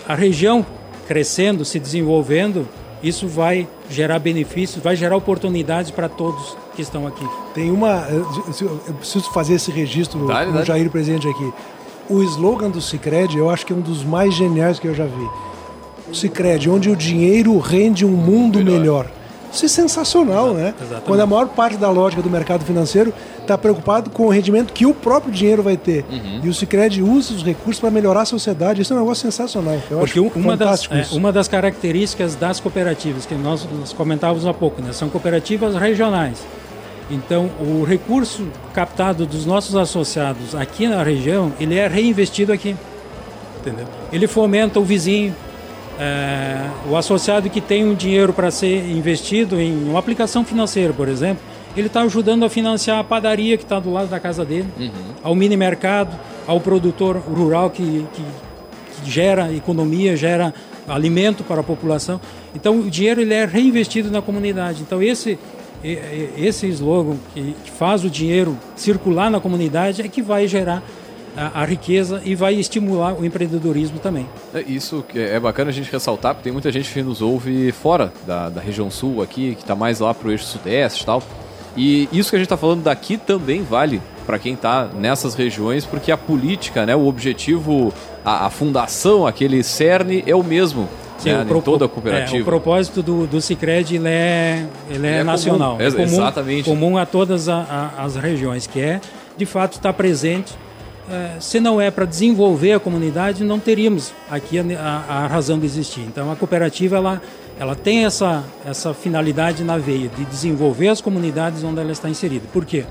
a região crescendo, se desenvolvendo, isso vai gerar benefícios, vai gerar oportunidades para todos que estão aqui. Tem uma. Eu preciso fazer esse registro dale, com o Jair presente aqui. O slogan do Cicred, eu acho que é um dos mais geniais que eu já vi. O Cicred, onde o dinheiro rende um mundo melhor. melhor. Isso é sensacional, né? Exatamente. Quando a maior parte da lógica do mercado financeiro está preocupado com o rendimento que o próprio dinheiro vai ter. Uhum. E o Cicred usa os recursos para melhorar a sociedade. Isso é um negócio sensacional. Eu Porque uma das, é, uma das características das cooperativas, que nós, nós comentávamos há pouco, né? são cooperativas regionais. Então, o recurso captado dos nossos associados aqui na região, ele é reinvestido aqui. Entendeu? Ele fomenta o vizinho, é, o associado que tem um dinheiro para ser investido em uma aplicação financeira, por exemplo, ele está ajudando a financiar a padaria que está do lado da casa dele, uhum. ao mini mercado, ao produtor rural que, que, que, gera economia, gera alimento para a população. Então o dinheiro ele é reinvestido na comunidade. Então esse esse slogan que faz o dinheiro circular na comunidade é que vai gerar a, a, riqueza e vai estimular o empreendedorismo também. É, isso é bacana a gente ressaltar, porque tem muita gente que nos ouve fora da, da região sul aqui, que está mais lá para o eixo sudeste e tal. E isso que a gente está falando daqui também vale para quem está nessas regiões, porque a política, né, o objetivo, a, a fundação, aquele cerne é o mesmo. Sim, né, pro, toda a cooperativa. É, o propósito do, do Cicred ele é, ele é, é nacional. Comum, é comum, exatamente. comum a todas a, a, as regiões, que é, de fato, estar presente é, se não é para desenvolver a comunidade, não teríamos aqui a, a, a, razão de existir. Então, a cooperativa ela, ela tem essa, essa finalidade na veia de desenvolver as comunidades onde ela está inserida. Por quê?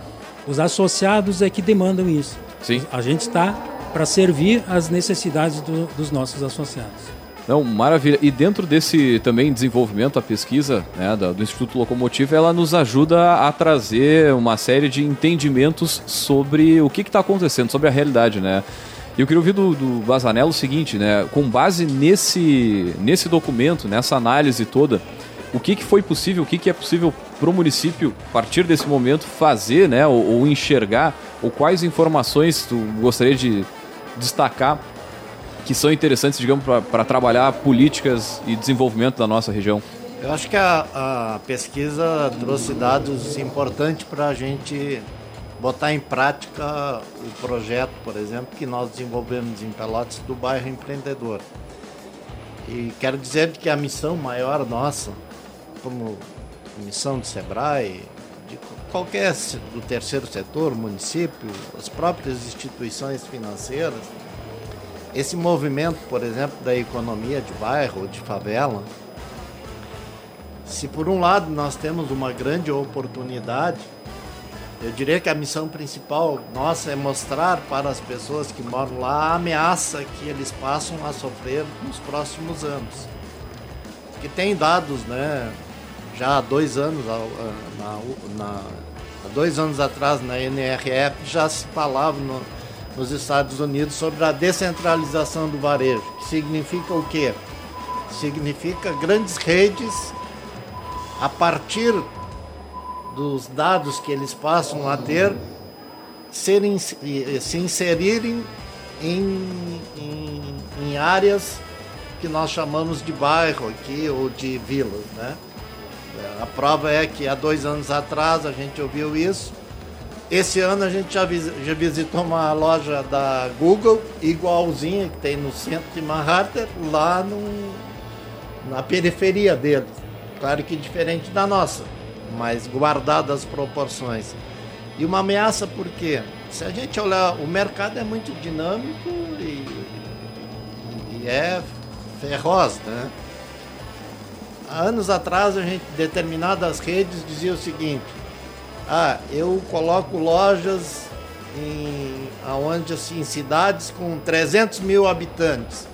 Os associados é que demandam isso. Sim. A gente está para servir às necessidades do, dos nossos associados. Não, maravilha. E dentro desse também desenvolvimento, a pesquisa né, do Instituto Locomotiva, ela nos ajuda a trazer uma série de entendimentos sobre o que está acontecendo, sobre a realidade, né? E eu queria ouvir do, do Bazanello o seguinte, né? Com base nesse, nesse documento, nessa análise toda, o que, que foi possível, o que, que é possível para o município, a partir desse momento, fazer, né? Ou, ou enxergar, ou quais informações tu gostaria de destacar que são interessantes, digamos, para trabalhar políticas e desenvolvimento da nossa região? Eu acho que a, a pesquisa trouxe dados importantes para a gente botar em prática o projeto, por exemplo, que nós desenvolvemos em Pelotas do bairro empreendedor. E quero dizer que a missão maior nossa, como missão do SEBRAE, de qualquer do terceiro setor, município, as próprias instituições financeiras, esse movimento, por exemplo, da economia de bairro, de favela, se por um lado nós temos uma grande oportunidade, eu diria que a missão principal nossa é mostrar para as pessoas que moram lá a ameaça que eles passam a sofrer nos próximos anos. Que tem dados, né? Já há dois anos, na, na, há dois anos atrás na NRF já se falava no, nos Estados Unidos sobre a descentralização do varejo. Que significa o quê? Significa grandes redes a partir dos dados que eles passam a ter serem, se inserirem em, em, em áreas que nós chamamos de bairro aqui ou de vilas, né? A prova é que há dois anos atrás a gente ouviu isso esse ano a gente já, visitou uma loja da Google, igualzinha que tem no centro de Manhattan, lá no, na periferia deles. Claro que diferente da nossa, mas guardadas as proporções. E uma ameaça por quê? Se a gente olhar, o mercado é muito dinâmico e, e é feroz, né? Há anos atrás, a gente, determinadas redes dizia o seguinte: ah, eu coloco lojas em, aonde, assim, em cidades com 300 mil habitantes.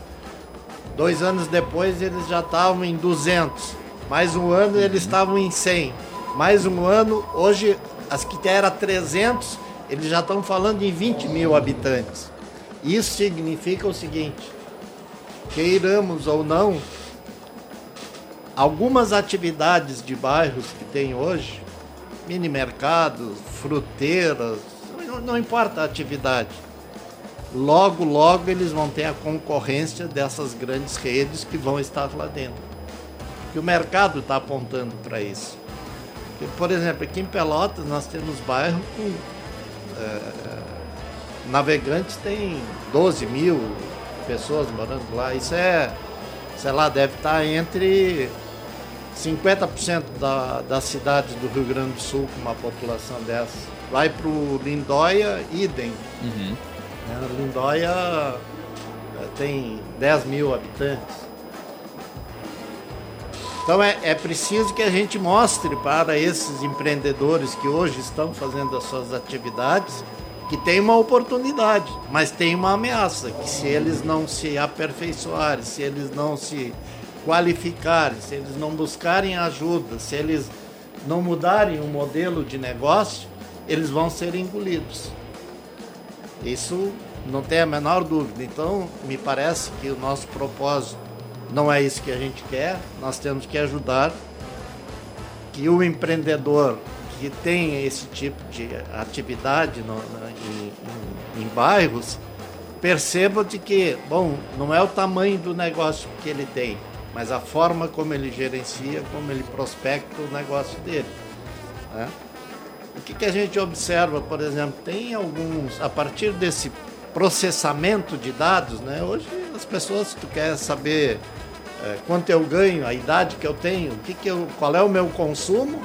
Dois anos depois eles já estavam em 200. Mais um ano eles estavam em 100. Mais um ano, hoje as que eram 300, eles já estão falando em 20 mil habitantes. Isso significa o seguinte: queiramos ou não, algumas atividades de bairros que tem hoje mini mercados, fruteiras, não, não importa a atividade. Logo, logo eles vão ter a concorrência dessas grandes redes que vão estar lá dentro. E o mercado está apontando para isso. Por exemplo, aqui em Pelotas nós temos bairros com é, navegantes tem 12 mil pessoas morando lá. Isso é, sei lá, deve estar tá entre 50% da, das cidades do Rio Grande do Sul com uma população dessa. Vai para o Lindóia, idem. Uhum. É, Lindóia é, tem 10 mil habitantes. Então é, é preciso que a gente mostre para esses empreendedores que hoje estão fazendo as suas atividades que tem uma oportunidade, mas tem uma ameaça, que se eles não se aperfeiçoarem, se eles não se qualificarem, se eles não buscarem ajuda, se eles não mudarem o modelo de negócio, eles vão ser engolidos. Isso não tem a menor dúvida. Então, me parece que o nosso propósito não é isso que a gente quer. Nós temos que ajudar que o empreendedor que tem esse tipo de atividade no, em, em, em bairros perceba de que, bom, não é o tamanho do negócio que ele tem, mas a forma como ele gerencia, como ele prospecta o negócio dele. Né? O que, que a gente observa, por exemplo, tem alguns, a partir desse processamento de dados, né? hoje as pessoas, se tu quer saber é, quanto eu ganho, a idade que eu tenho, o que que eu, qual é o meu consumo,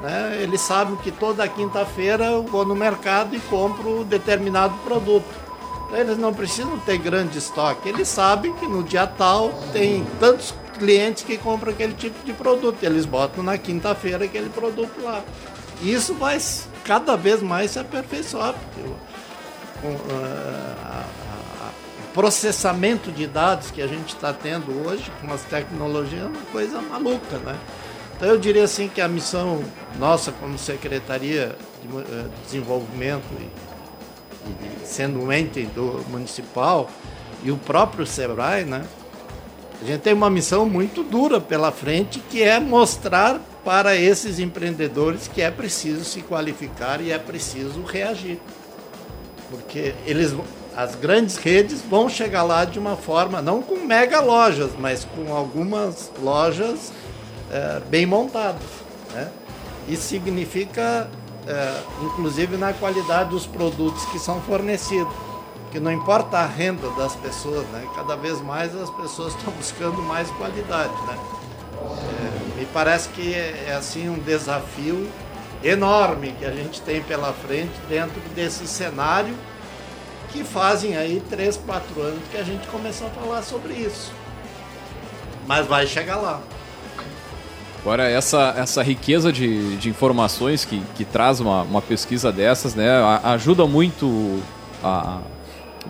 né? eles sabem que toda quinta-feira eu vou no mercado e compro determinado produto. Eles não precisam ter grande estoque. Eles sabem que no dia tal tem tantos clientes que compram aquele tipo de produto. Eles botam na quinta-feira aquele produto lá. Isso vai cada vez mais se aperfeiçoar, porque o, uh, o processamento de dados que a gente está tendo hoje com as tecnologias é uma coisa maluca, né? Então eu diria assim que a missão nossa como Secretaria de uh, Desenvolvimento e, e sendo um ente do municipal e o próprio Sebrae, né? A gente tem uma missão muito dura pela frente, que é mostrar para esses empreendedores que é preciso se qualificar e é preciso reagir. Porque eles, as grandes redes vão chegar lá de uma forma, não com mega lojas, mas com algumas lojas é, bem montadas. Né? Isso significa, é, inclusive, na qualidade dos produtos que são fornecidos que não importa a renda das pessoas, né? Cada vez mais as pessoas [laughs] estão buscando mais qualidade, né? É, me parece que é, é assim um desafio enorme que a gente tem pela frente dentro desse cenário que fazem aí três, quatro anos que a gente começou a falar sobre isso. Mas vai chegar lá. Agora, essa, essa riqueza de, de informações que, que traz uma, uma pesquisa dessas, né, ajuda muito a,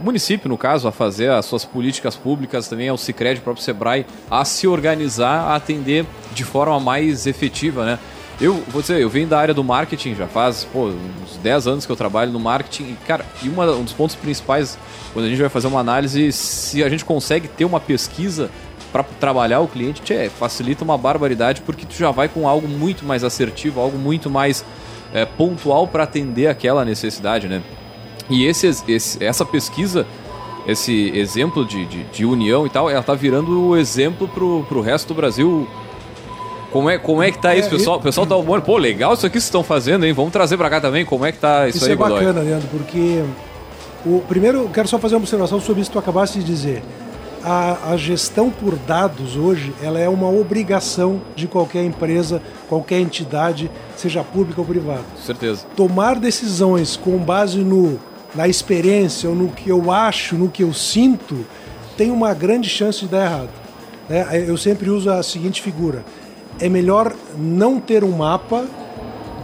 o município, no caso, a fazer as suas políticas públicas, também ao Cicred, próprio Sebrae, a se organizar, a atender de forma mais efetiva, né? Eu, vou dizer, eu venho da área do marketing, já faz pô, uns 10 anos que eu trabalho no marketing. E, cara, e uma, um dos pontos principais, quando a gente vai fazer uma análise, se a gente consegue ter uma pesquisa para trabalhar o cliente, tchê, facilita uma barbaridade, porque tu já vai com algo muito mais assertivo, algo muito mais é, pontual para atender aquela necessidade, né? E esse, esse, essa pesquisa, esse exemplo de, de, de, união e tal, ela tá virando o exemplo pro, pro resto do Brasil. Como é, como é que tá isso, é, pessoal? O pessoal tá humor, pô, legal isso aqui que vocês estão fazendo, hein? Vamos trazer pra cá também, como é que tá isso, isso aí, é bacana, Leandro, porque o primeiro, eu quero só fazer uma observação sobre isso que tu acabaste de dizer. A, a, gestão por dados hoje ela é uma obrigação de qualquer empresa, qualquer entidade, seja pública ou privada. Certeza. Tomar decisões com base no na experiência ou no que eu acho, no que eu sinto, tem uma grande chance de dar errado. Né? Eu sempre uso a seguinte figura: é melhor não ter um mapa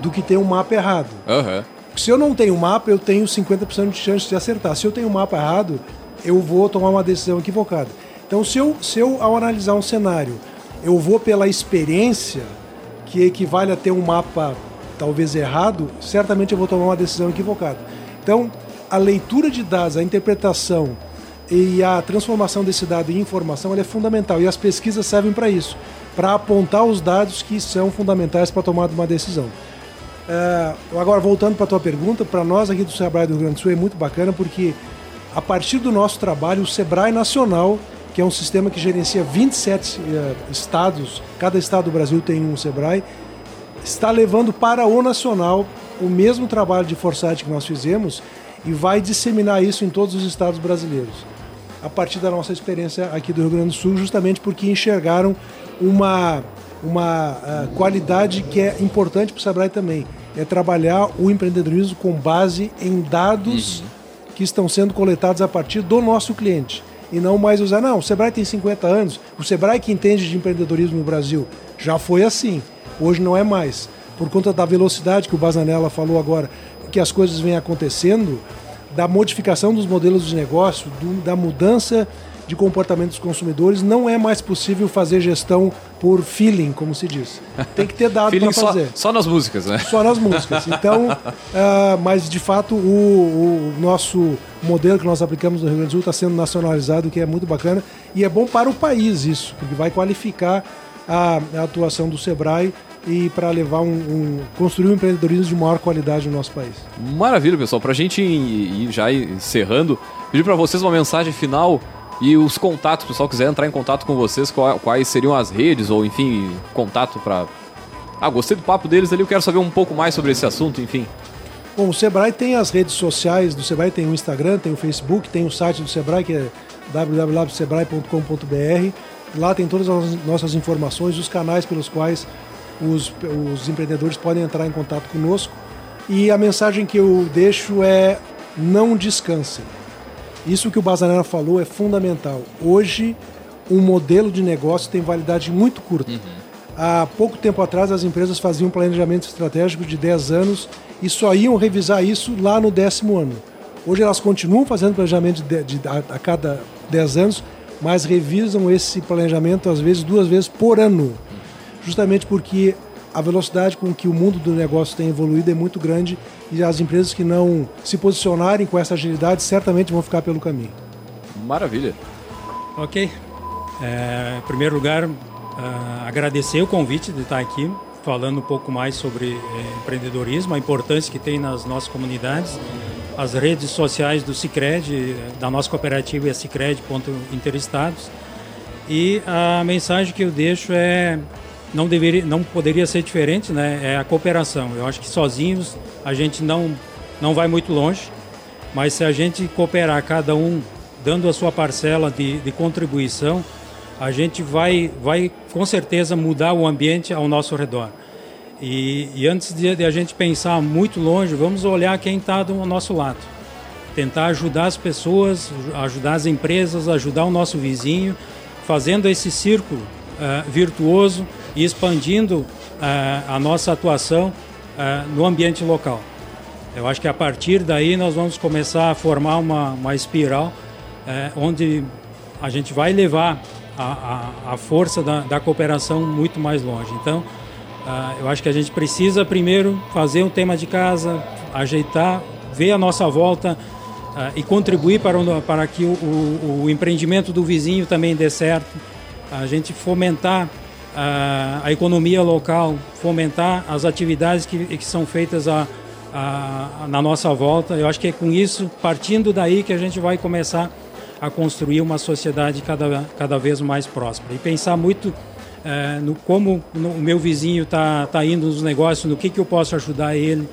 do que ter um mapa errado. Uhum. Se eu não tenho mapa, eu tenho 50% de chance de acertar. Se eu tenho um mapa errado, eu vou tomar uma decisão equivocada. Então, se eu, se eu ao analisar um cenário, eu vou pela experiência, que equivale a ter um mapa talvez errado, certamente eu vou tomar uma decisão equivocada. Então, a leitura de dados, a interpretação e a transformação desse dado em informação é fundamental e as pesquisas servem para isso, para apontar os dados que são fundamentais para tomar uma decisão. É, agora, voltando para a tua pergunta, para nós aqui do Sebrae do Rio Grande do Sul é muito bacana porque a partir do nosso trabalho, o Sebrae Nacional, que é um sistema que gerencia 27 uh, estados, cada estado do Brasil tem um Sebrae, está levando para o nacional o mesmo trabalho de foresight que nós fizemos e vai disseminar isso em todos os estados brasileiros. A partir da nossa experiência aqui do Rio Grande do Sul, justamente porque enxergaram uma, uma uh, qualidade que é importante para o Sebrae também. É trabalhar o empreendedorismo com base em dados uhum. que estão sendo coletados a partir do nosso cliente. E não mais usar, não, o Sebrae tem 50 anos, o Sebrae que entende de empreendedorismo no Brasil. Já foi assim, hoje não é mais. Por conta da velocidade que o Bazanella falou agora, que as coisas vêm acontecendo, da modificação dos modelos de negócio, do, da mudança de comportamento dos consumidores, não é mais possível fazer gestão por feeling, como se diz. Tem que ter dado [laughs] para fazer. Só, só, nas músicas, né? Só nas músicas. Então, uh, [laughs] mas de fato o, o, nosso modelo que nós aplicamos no Rio Grande do Sul está sendo nacionalizado, que é muito bacana e é bom para o país isso, porque vai qualificar a, a atuação do Sebrae e para levar um, um, construir um empreendedorismo de maior qualidade no nosso país. Maravilha, pessoal. Para a gente ir, ir já encerrando, pedir para vocês uma mensagem final e os contatos, o pessoal quiser entrar em contato com vocês, quais seriam as redes ou enfim, contato para Ah, gostei do papo deles ali, eu quero saber um pouco mais sobre esse assunto, enfim. Bom, o Sebrae tem as redes sociais do Sebrae, tem o Instagram, tem o Facebook, tem o site do Sebrae que é www.sebrae.com.br. Lá tem todas as nossas informações, os canais pelos quais os, os empreendedores podem entrar em contato conosco. E a mensagem que eu deixo é: não descansem. Isso que o Bazanera falou é fundamental. Hoje, um modelo de negócio tem validade muito curta. Uhum. Há pouco tempo atrás, as empresas faziam um planejamento estratégico de 10 anos e só iam revisar isso lá no décimo ano. Hoje elas continuam fazendo planejamento de, de, de, a, a cada 10 anos, mas revisam esse planejamento às vezes duas vezes por ano, justamente porque a velocidade com que o mundo do negócio tem evoluído é muito grande e as empresas que não se posicionarem com essa agilidade certamente vão ficar pelo caminho. Maravilha. Ok. É, em primeiro lugar, uh, agradecer o convite de estar aqui falando um pouco mais sobre eh, empreendedorismo, a importância que tem nas nossas comunidades, as redes sociais do Cicred, da nossa cooperativa é cicred.interestados. E a mensagem que eu deixo é não deveria, não poderia ser diferente, né? É a cooperação. Eu acho que sozinhos a gente não não vai muito longe, mas se a gente cooperar cada um dando a sua parcela de, de contribuição, a gente vai vai com certeza mudar o ambiente ao nosso redor. E, e antes de, de, a gente pensar muito longe, vamos olhar quem está do nosso lado. Tentar ajudar as pessoas, ajudar as empresas, ajudar o nosso vizinho, fazendo esse círculo uh, virtuoso e expandindo uh, a nossa atuação uh, no ambiente local. Eu acho que a partir daí nós vamos começar a formar uma, uma espiral uh, onde a gente vai levar a, a, a força da, da, cooperação muito mais longe. Então, eu acho que a gente precisa primeiro fazer um tema de casa, ajeitar, ver a nossa volta e contribuir para, para que o, o, o empreendimento do vizinho também dê certo. A gente fomentar a, a economia local, fomentar as atividades que, que são feitas a, a, na nossa volta. Eu acho que é com isso, partindo daí, que a gente vai começar a construir uma sociedade cada, cada vez mais próspera. E pensar muito é, no como no, o meu vizinho está tá indo nos negócios, no que, que eu posso ajudar ele,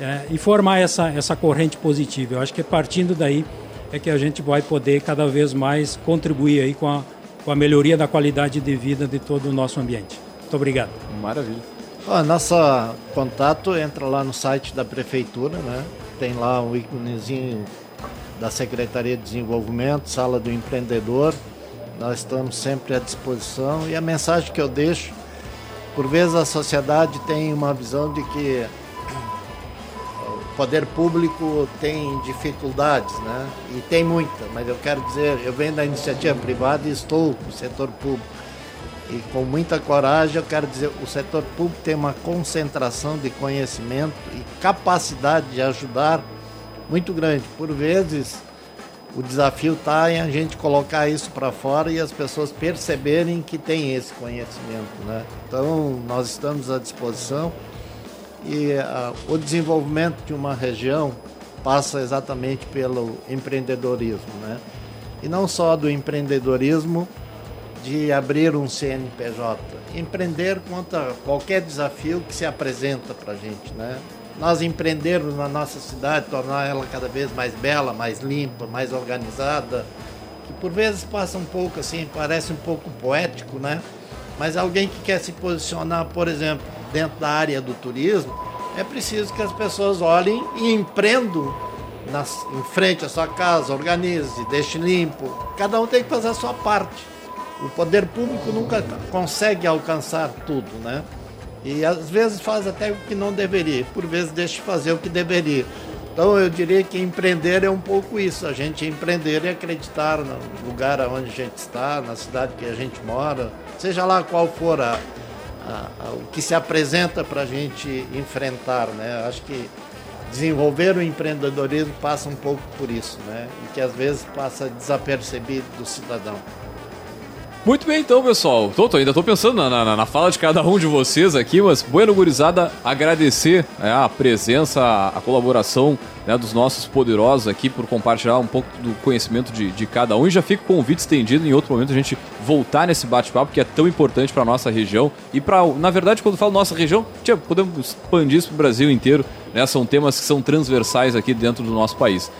é, e formar essa, essa corrente positiva. Eu acho que é partindo daí é que a gente vai poder cada vez mais contribuir aí com a com a melhoria da qualidade de vida de todo o nosso ambiente. Muito obrigado. Maravilha. O nosso contato entra lá no site da prefeitura, né? Tem lá um íconezinho da Secretaria de Desenvolvimento, Sala do Empreendedor. Nós estamos sempre à disposição e a mensagem que eu deixo, por vezes a sociedade tem uma visão de que poder público tem dificuldades, né? E tem muita, mas eu quero dizer, eu venho da iniciativa privada e estou no setor público. E com muita coragem, eu quero dizer, o setor público tem uma concentração de conhecimento e capacidade de ajudar muito grande. Por vezes, o desafio está em a gente colocar isso para fora e as pessoas perceberem que tem esse conhecimento, né? Então, nós estamos à disposição e uh, o desenvolvimento de uma região passa exatamente pelo empreendedorismo, né? E não só do empreendedorismo de abrir um CNPJ, empreender contra qualquer desafio que se apresenta para a gente, né? Nós empreendermos na nossa cidade, tornar ela cada vez mais bela, mais limpa, mais organizada, que por vezes passa um pouco assim, parece um pouco poético, né? Mas alguém que quer se posicionar, por exemplo, dentro da área do turismo, é preciso que as pessoas olhem e empreendam nas, em frente à sua casa, organize, deixe limpo. Cada um tem que fazer a sua parte. O poder público nunca consegue alcançar tudo, né? E às vezes faz até o que não deveria, por vezes deixa de fazer o que deveria. Então eu diria que empreender é um pouco isso, a gente empreender e acreditar no lugar onde a gente está, na cidade que a gente mora, seja lá qual for a, a, a, o que se apresenta para a gente enfrentar, né? Acho que desenvolver o empreendedorismo passa um pouco por isso, né? E que às vezes passa desapercebido do cidadão. Muito bem, então, pessoal. Tô, tô ainda estou pensando na, na, na, fala de cada um de vocês aqui, mas, bueno, gurizada, agradecer né, a presença, a colaboração né, dos nossos poderosos aqui por compartilhar um pouco do conhecimento de, de cada um. E já fica o convite estendido em outro momento a gente voltar nesse bate-papo que é tão importante para nossa região e para, na verdade, quando eu falo nossa região, tia, podemos expandir isso para o Brasil inteiro. Né? São temas que são transversais aqui dentro do nosso país.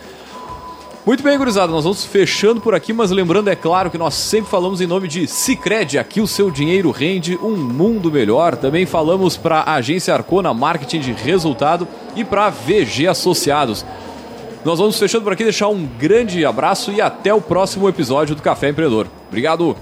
Muito bem, gurizada, nós vamos fechando por aqui, mas lembrando, é claro, que nós sempre falamos em nome de Cicred, aqui o seu dinheiro rende um mundo melhor. Também falamos para a agência Arcona Marketing de Resultado e para VG Associados. Nós vamos fechando por aqui, deixar um grande abraço e até o próximo episódio do Café Empreendedor. Obrigado!